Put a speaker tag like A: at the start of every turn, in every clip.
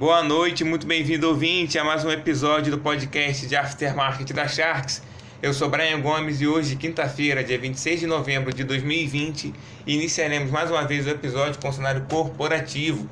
A: Boa noite, muito bem-vindo ouvinte a mais um episódio do podcast de Aftermarket da Sharks. Eu sou Brian Gomes e hoje, quinta-feira, dia 26 de novembro de 2020, iniciaremos mais uma vez o episódio com o cenário corporativo.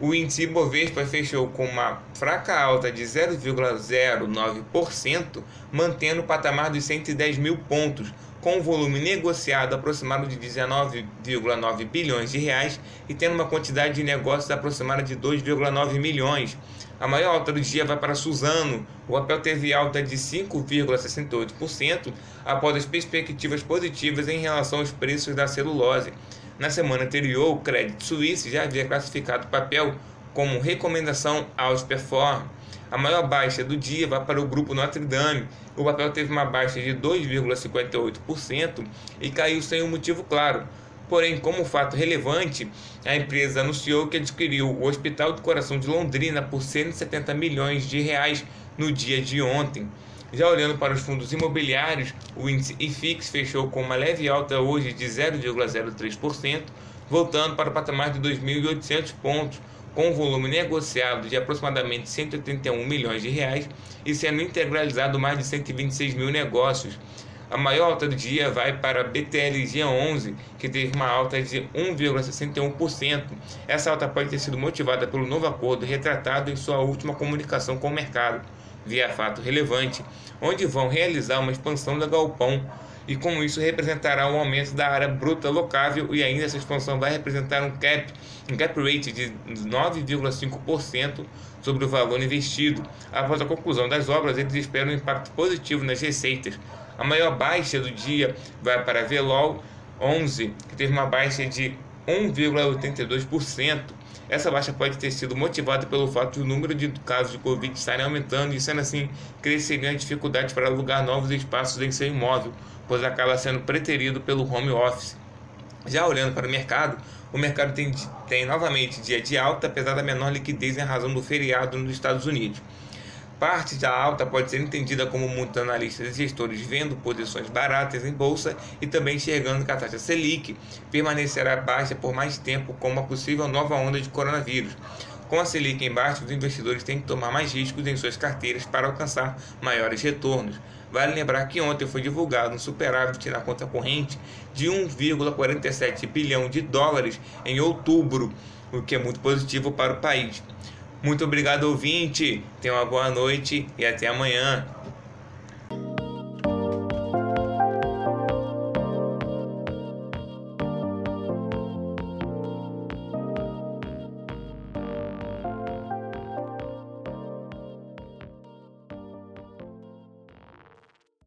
A: O índice Ibovespa fechou com uma fraca alta de 0,09%, mantendo o patamar dos 110 mil pontos, com um volume negociado aproximado de 19,9 bilhões de reais e tendo uma quantidade de negócios aproximada de 2,9 milhões. A maior alta do dia vai para Suzano. O papel teve alta de 5,68% após as perspectivas positivas em relação aos preços da celulose. Na semana anterior, o Credit Suisse já havia classificado o papel como recomendação aos perform. A maior baixa do dia vai para o grupo Notre Dame. O papel teve uma baixa de 2,58% e caiu sem um motivo claro. Porém, como fato relevante, a empresa anunciou que adquiriu o Hospital do Coração de Londrina por 170 milhões de reais no dia de ontem. Já olhando para os fundos imobiliários, o índice IFIX fechou com uma leve alta hoje de 0,03%, voltando para o patamar de 2.800 pontos, com um volume negociado de aproximadamente 181 milhões de reais e sendo integralizado mais de 126 mil negócios. A maior alta do dia vai para a BTLG 11, que teve uma alta de 1,61%. Essa alta pode ter sido motivada pelo novo acordo retratado em sua última comunicação com o mercado, via fato relevante, onde vão realizar uma expansão da galpão e com isso representará um aumento da área bruta locável e ainda essa expansão vai representar um cap, um cap rate de 9,5% sobre o valor investido. Após a conclusão das obras, eles esperam um impacto positivo nas receitas. A maior baixa do dia vai para a Velol 11, que teve uma baixa de 1,82%. Essa baixa pode ter sido motivada pelo fato de o número de casos de Covid estarem aumentando e, sendo assim, crescerem as dificuldades para alugar novos espaços em seu imóvel, pois acaba sendo preterido pelo home office. Já olhando para o mercado, o mercado tem, tem novamente dia de alta, apesar da menor liquidez em razão do feriado nos Estados Unidos. Parte da alta pode ser entendida como muitos analistas e gestores vendo posições baratas em bolsa e também enxergando que a taxa Selic permanecerá baixa por mais tempo com uma possível nova onda de coronavírus. Com a Selic em baixa, os investidores têm que tomar mais riscos em suas carteiras para alcançar maiores retornos. Vale lembrar que ontem foi divulgado um superávit na conta corrente de 1,47 bilhão de dólares em outubro, o que é muito positivo para o país. Muito obrigado, ouvinte. Tenha uma boa noite e até amanhã.